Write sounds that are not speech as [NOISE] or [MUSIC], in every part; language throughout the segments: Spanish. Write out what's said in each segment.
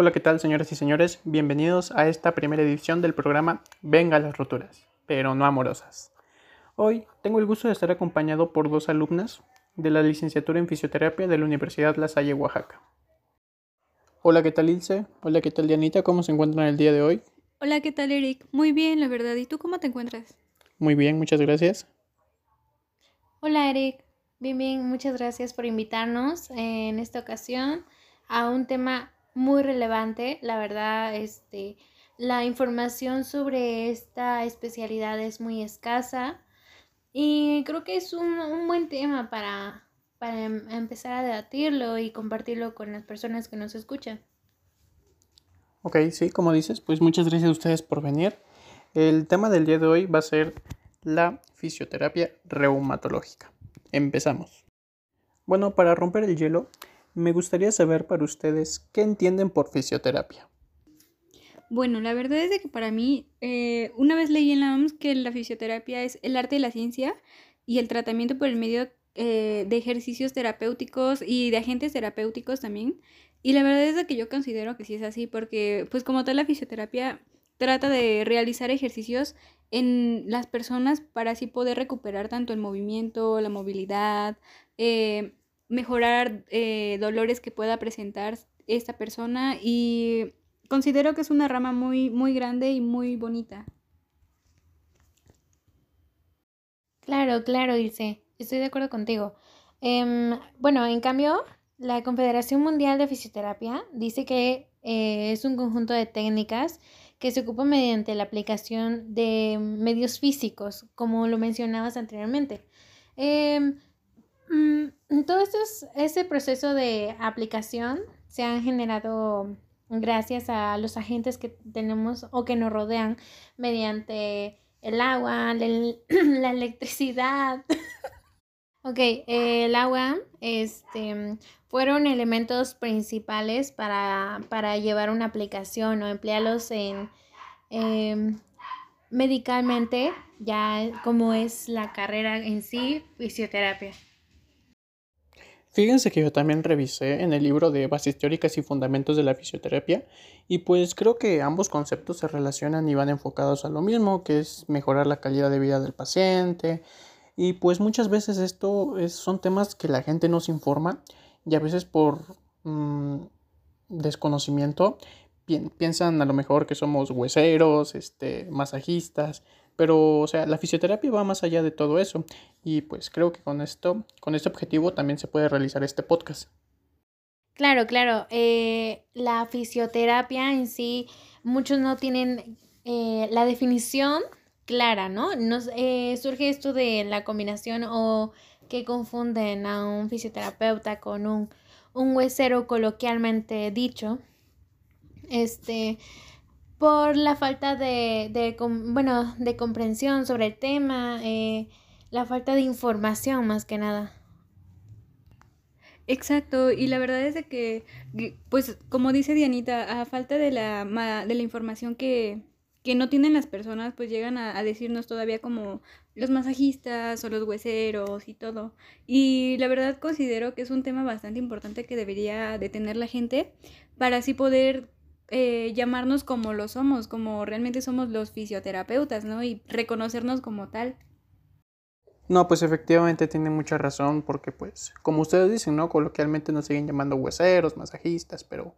Hola, ¿qué tal señoras y señores? Bienvenidos a esta primera edición del programa Venga las roturas, pero no amorosas. Hoy tengo el gusto de estar acompañado por dos alumnas de la licenciatura en fisioterapia de la Universidad La Salle, Oaxaca. Hola, ¿qué tal Ilse? Hola, ¿qué tal Dianita? ¿Cómo se encuentran el día de hoy? Hola, ¿qué tal Eric? Muy bien, la verdad. ¿Y tú cómo te encuentras? Muy bien, muchas gracias. Hola Eric, bien, bien, muchas gracias por invitarnos en esta ocasión a un tema muy relevante. La verdad, este, la información sobre esta especialidad es muy escasa y creo que es un, un buen tema para, para em- empezar a debatirlo y compartirlo con las personas que nos escuchan. Ok, sí, como dices, pues muchas gracias a ustedes por venir. El tema del día de hoy va a ser la fisioterapia reumatológica. Empezamos. Bueno, para romper el hielo, me gustaría saber para ustedes qué entienden por fisioterapia. Bueno, la verdad es de que para mí, eh, una vez leí en la OMS que la fisioterapia es el arte de la ciencia y el tratamiento por el medio eh, de ejercicios terapéuticos y de agentes terapéuticos también. Y la verdad es de que yo considero que sí es así, porque pues como tal la fisioterapia trata de realizar ejercicios en las personas para así poder recuperar tanto el movimiento, la movilidad, eh, mejorar eh, dolores que pueda presentar esta persona y considero que es una rama muy, muy grande y muy bonita. Claro, claro, Ilse, estoy de acuerdo contigo. Em, bueno, en cambio, la Confederación Mundial de Fisioterapia dice que eh, es un conjunto de técnicas que se ocupa mediante la aplicación de medios físicos, como lo mencionabas anteriormente. Em, mm, todo esto es- ese proceso de aplicación se han generado gracias a los agentes que tenemos o que nos rodean mediante el agua, la, el- [CLEARS THROAT] la electricidad. [LAUGHS] Ok, el agua, este, fueron elementos principales para, para llevar una aplicación o emplearlos en em, medicalmente, ya como es la carrera en sí, fisioterapia. Fíjense que yo también revisé en el libro de Bases Teóricas y Fundamentos de la Fisioterapia y pues creo que ambos conceptos se relacionan y van enfocados a lo mismo, que es mejorar la calidad de vida del paciente y pues muchas veces esto es- son temas que la gente no se informa y a veces por mm, desconocimiento pien- piensan a lo mejor que somos hueseros, este, masajistas, pero o sea, la fisioterapia va más allá de todo eso. Y pues creo que con esto, con este objetivo también se puede realizar este podcast. Claro, claro. eh, la fisioterapia en sí, muchos no tienen eh, la definición clara, ¿no? Nos, eh, surge esto de la combinación o que confunden a un fisioterapeuta con un, un huesero coloquialmente dicho. Este, por la falta de, de bueno, de comprensión sobre el tema, eh, la falta de información más que nada. Exacto, y la verdad es de que, pues como dice Dianita, a falta de la, de la información que, que no tienen las personas, pues llegan a, a decirnos todavía como los masajistas o los hueseros y todo. Y la verdad considero que es un tema bastante importante que debería de tener la gente para así poder eh, llamarnos como lo somos, como realmente somos los fisioterapeutas, ¿no? Y reconocernos como tal. No, pues efectivamente tiene mucha razón porque pues como ustedes dicen, ¿no? Coloquialmente nos siguen llamando hueseros, masajistas, pero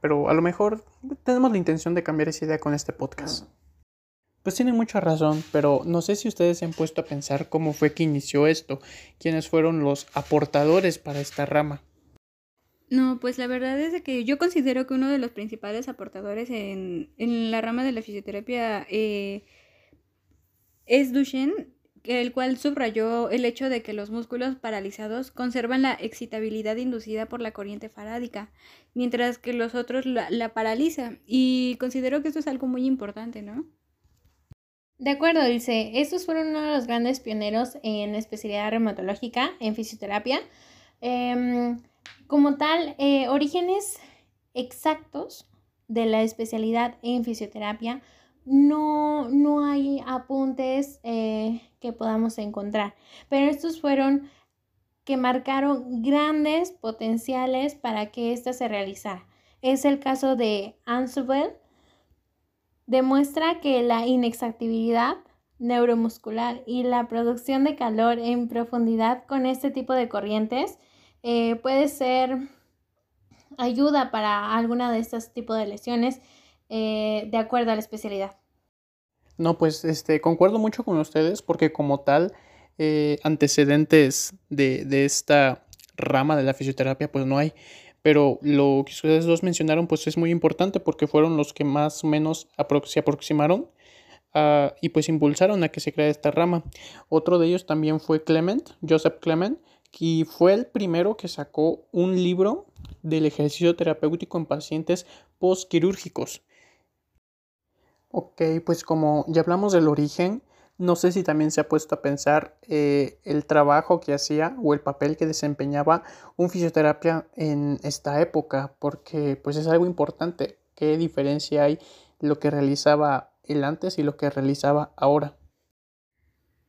pero a lo mejor tenemos la intención de cambiar esa idea con este podcast. Pues tienen mucha razón, pero no sé si ustedes se han puesto a pensar cómo fue que inició esto, quiénes fueron los aportadores para esta rama. No, pues la verdad es que yo considero que uno de los principales aportadores en, en la rama de la fisioterapia eh, es Duchenne, el cual subrayó el hecho de que los músculos paralizados conservan la excitabilidad inducida por la corriente farádica, mientras que los otros la, la paraliza. Y considero que esto es algo muy importante, ¿no? De acuerdo, dice, estos fueron uno de los grandes pioneros en especialidad reumatológica, en fisioterapia. Em, como tal, eh, orígenes exactos de la especialidad en fisioterapia, no, no hay apuntes eh, que podamos encontrar, pero estos fueron que marcaron grandes potenciales para que ésta se realizara. es el caso de Ansubel, demuestra que la inexactibilidad neuromuscular y la producción de calor en profundidad con este tipo de corrientes eh, puede ser ayuda para alguna de estos tipos de lesiones eh, de acuerdo a la especialidad. No, pues este, concuerdo mucho con ustedes porque como tal, eh, antecedentes de, de, esta rama de la fisioterapia pues no hay. Pero lo que ustedes dos mencionaron pues es muy importante porque fueron los que más o menos se aproximaron uh, y pues impulsaron a que se crea esta rama. Otro de ellos también fue Clement, Joseph Clement, y fue el primero que sacó un libro del ejercicio terapéutico en pacientes postquirúrgicos. Ok, pues como ya hablamos del origen, no sé si también se ha puesto a pensar eh, el trabajo que hacía o el papel que desempeñaba un fisioterapia en esta época, porque pues es algo importante. ¿Qué diferencia hay lo que realizaba el antes y lo que realizaba ahora?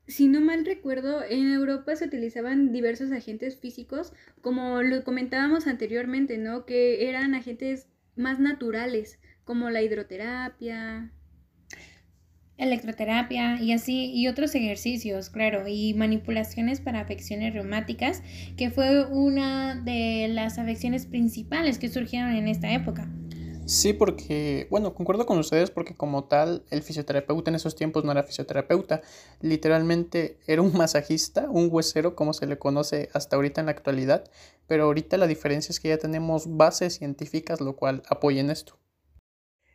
Si no mal recuerdo, en Europa se utilizaban diversos agentes físicos, como lo comentábamos anteriormente, ¿no? Que eran agentes más naturales, como la hidroterapia, electroterapia y así y otros ejercicios, claro, y manipulaciones para afecciones reumáticas, que fue una de las afecciones principales que surgieron en esta época. Sí, porque, bueno, concuerdo con ustedes porque como tal, el fisioterapeuta en esos tiempos no era fisioterapeuta, literalmente era un [LAUGHS] masajista, un huesero, como se le conoce hasta ahorita en la actualidad, pero ahorita la diferencia es que ya tenemos bases científicas, lo cual apoyen esto.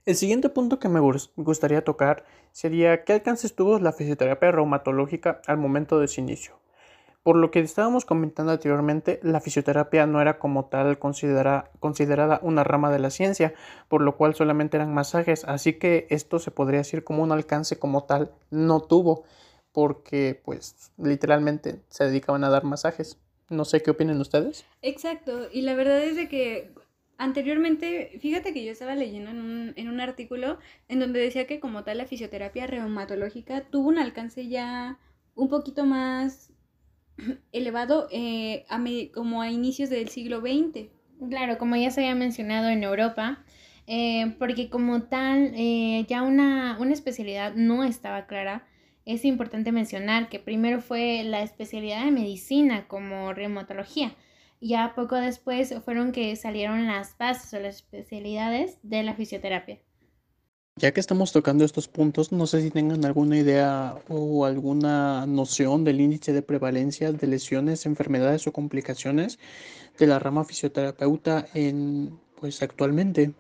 El siguiente punto que me gustaría tocar sería qué alcances tuvo la fisioterapia reumatológica al momento de su inicio. Por lo que estábamos comentando anteriormente, la fisioterapia no era como tal considerada una rama de la ciencia, por lo cual solamente eran masajes, así que esto se podría decir como un alcance como tal no tuvo, porque pues literalmente se dedicaban a dar masajes. No sé qué opinan ustedes. Exacto, y la verdad es de que anteriormente, fíjate que yo estaba leyendo en un, en un artículo en donde decía que como tal la fisioterapia reumatológica tuvo un alcance ya un poquito más [CLEARS THROAT] elevado eh, a como a inicios del siglo XX. Claro, como ya se había mencionado en Europa, eh, porque como tal eh, ya una, una especialidad no estaba clara, es importante mencionar que primero fue la especialidad de medicina como reumatología. Ya poco después fueron que salieron las bases o las especialidades de la fisioterapia. Ya que estamos tocando estos puntos, no sé si tengan alguna idea o alguna noción del índice de prevalencia de lesiones, enfermedades o complicaciones de la rama fisioterapeuta en pues actualmente.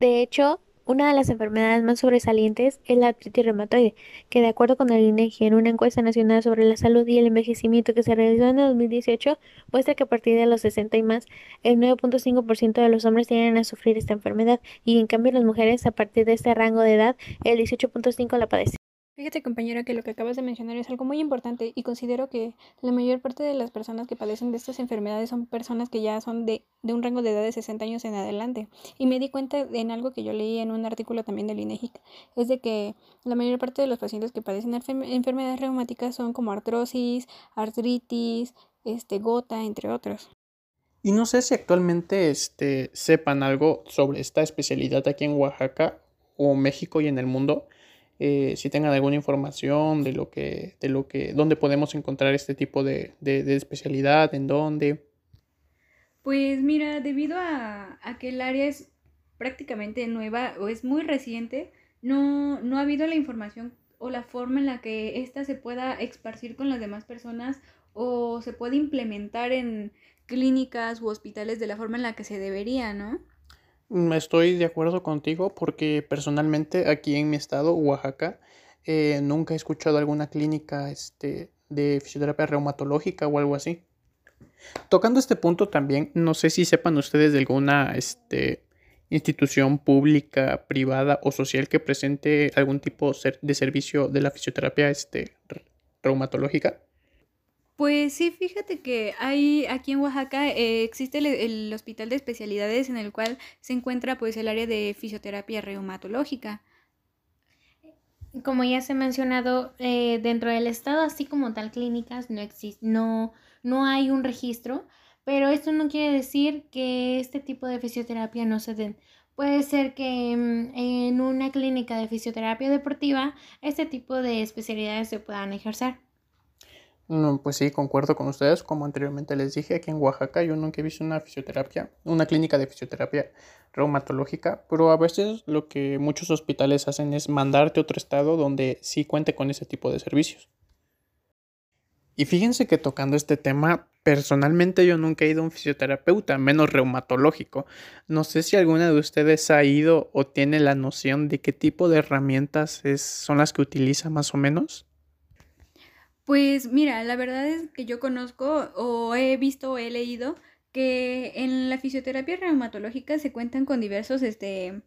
De hecho, una de las enfermedades más sobresalientes es la artritis reumatoide, que de acuerdo con el INEGI en una encuesta nacional sobre la salud y el envejecimiento que se realizó en el 2018, muestra que a partir de los 60 y más, el 9.5% de los hombres tienen a sufrir esta enfermedad y en cambio las mujeres a partir de este rango de edad, el 18.5 la padecen. Fíjate compañera que lo que acabas de mencionar es algo muy importante y considero que la mayor parte de las personas que padecen de estas enfermedades son personas que ya son de, de un rango de edad de 60 años en adelante. Y me di cuenta en algo que yo leí en un artículo también del INEGIC, es de que la mayor parte de los pacientes que padecen enfermedades reumáticas son como artrosis, artritis, este, gota, entre otros. Y no sé si actualmente este, sepan algo sobre esta especialidad aquí en Oaxaca o México y en el mundo eh, si tengan alguna información de lo que, de lo que, dónde podemos encontrar este tipo de, de, especialidad, en dónde. Pues mira, debido a, a, que el área es prácticamente nueva o es muy reciente, no, no ha habido la información o la forma en la que ésta se pueda esparcir con las demás personas o se puede implementar en clínicas u hospitales de la forma en la que se debería, ¿no? Mm, estoy de acuerdo contigo porque personalmente aquí en mi estado, Oaxaca, eh, nunca he escuchado alguna clínica este, de fisioterapia reumatológica o algo así. Tocando este punto también, no sé si sepan ustedes de alguna este, institución pública, privada o social que presente algún tipo de servicio de la fisioterapia este, reumatológica. Pues sí, fíjate que hay aquí en Oaxaca eh, existe el, hospital de especialidades en el cual se encuentra pues el área de fisioterapia reumatológica. Como ya se ha mencionado, eh, dentro del estado, así como tal clínicas, no existe, no, no hay un registro, pero esto no quiere decir que este tipo de fisioterapia no se den. Puede ser que mm, en una clínica de fisioterapia deportiva este tipo de especialidades se puedan ejercer. No, pues sí, concuerdo con ustedes. Como anteriormente les dije, aquí en Oaxaca yo nunca he visto una fisioterapia, una clínica de fisioterapia reumatológica, pero a veces lo que muchos hospitales hacen es mandarte a otro estado donde sí cuente con ese tipo de servicios. Y fíjense que tocando este tema, personalmente yo nunca he ido a un fisioterapeuta, menos reumatológico. No sé si alguna de ustedes ha ido o tiene la noción de qué tipo de herramientas es, son las que utiliza más o menos. Pues mira, la verdad es que yo conozco o he visto o he leído que en la fisioterapia reumatológica se cuentan con diversos este,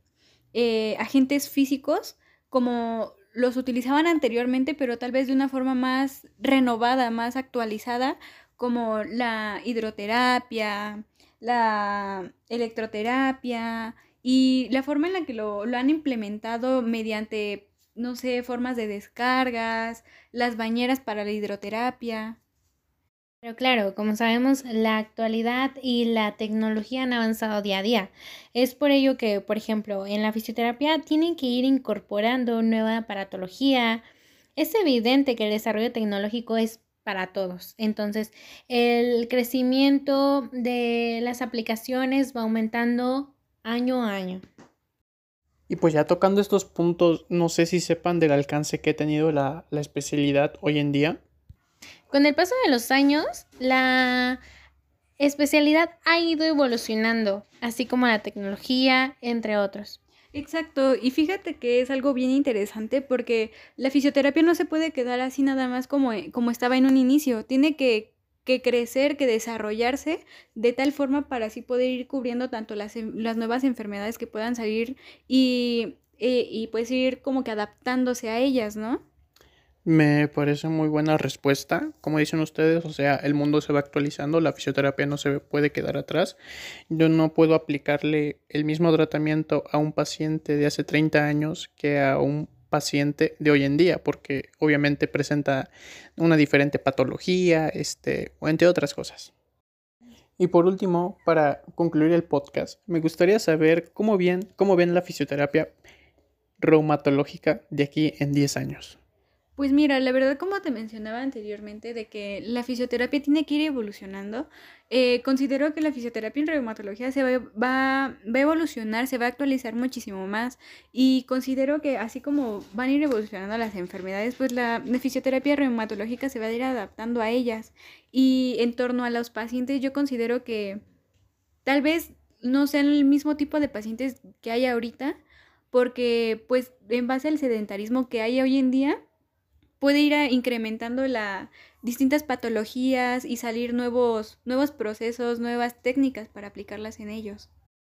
eh, agentes físicos como los utilizaban anteriormente, pero tal vez de una forma más renovada, más actualizada, como la hidroterapia, la electroterapia y la forma en la que lo, lo han implementado mediante, no sé, formas de descargas, las bañeras para la hidroterapia. Pero claro, como sabemos, la actualidad y la tecnología han avanzado día a día. Es por ello que, por ejemplo, en la fisioterapia tienen que ir incorporando nueva aparatología. Es evidente que el desarrollo tecnológico es para todos. Entonces, el crecimiento de las aplicaciones va aumentando año a año. Y pues ya tocando estos puntos, no sé si sepan del alcance que ha tenido la, la especialidad hoy en día. Con el paso de los años, la especialidad ha ido evolucionando, así como la tecnología, entre otros. Exacto, y fíjate que es algo bien interesante porque la fisioterapia no se puede quedar así nada más como, como estaba en un inicio, tiene que, que crecer, que desarrollarse de tal forma para así poder ir cubriendo tanto las, nuevas enfermedades que puedan salir y, y, y pues ir como que adaptándose a ellas, ¿no? Me parece muy buena respuesta. Como dicen ustedes, o sea, el mundo se va actualizando, la fisioterapia no se puede quedar atrás. Yo no puedo aplicarle el mismo tratamiento a un paciente de hace 30 años que a un paciente de hoy en día, porque obviamente presenta una diferente patología, este, o entre otras cosas. Y por último, para concluir el podcast, me gustaría saber cómo, bien, cómo ven la fisioterapia reumatológica de aquí en 10 años. Pues mira, la verdad como te mencionaba anteriormente de que la fisioterapia tiene que ir evolucionando, eh, considero que la fisioterapia en reumatología se va, a evolucionar, se va a actualizar muchísimo más y considero que así como van a ir evolucionando las enfermedades, pues la, la fisioterapia reumatológica se va a ir adaptando a ellas. Y en torno a los pacientes yo considero que tal vez no sean el mismo tipo de pacientes que hay ahorita, porque pues en base al sedentarismo que hay hoy en día, puede ir incrementando las distintas patologías y salir nuevos, nuevos procesos, nuevas técnicas para aplicarlas en ellos.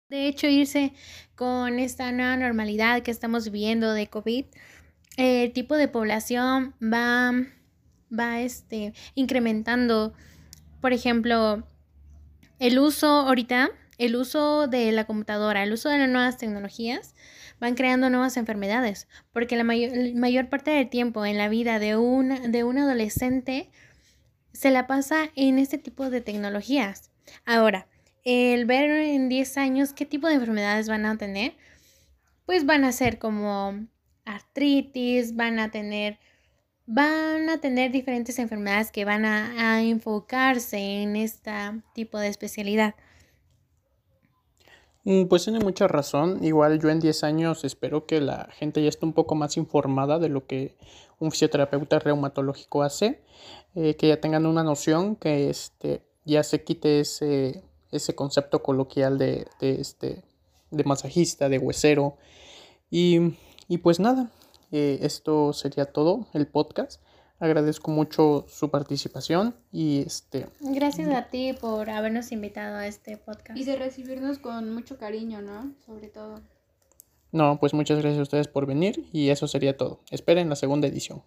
De hecho, irse con esta nueva normalidad que estamos viviendo de COVID, el tipo de población va, va este, incrementando. Por ejemplo, el uso ahorita, el uso de la computadora, el uso de las nuevas tecnologías, van creando nuevas enfermedades, porque la mayor, mayor parte del tiempo en la vida de, una, de un adolescente se la pasa en este tipo de tecnologías. Ahora, el ver en 10 años qué tipo de enfermedades van a tener, pues van a ser como artritis, van a tener van a tener diferentes enfermedades que van a, a enfocarse en este tipo de especialidad. Mm, pues tiene mucha razón. Igual yo en 10 años espero que la gente ya esté un poco más informada de lo que un fisioterapeuta reumatológico hace, eh, que ya tengan una noción, que este, ya se quite ese, ese concepto coloquial de, de, este, de masajista, de huesero. Y, y pues nada, eh, esto sería todo, el podcast. Agradezco mucho su participación y este... Gracias a ti por habernos invitado a este podcast. Y de recibirnos con mucho cariño, ¿no? Sobre todo. No, pues muchas gracias a ustedes por venir y eso sería todo. Esperen la segunda edición.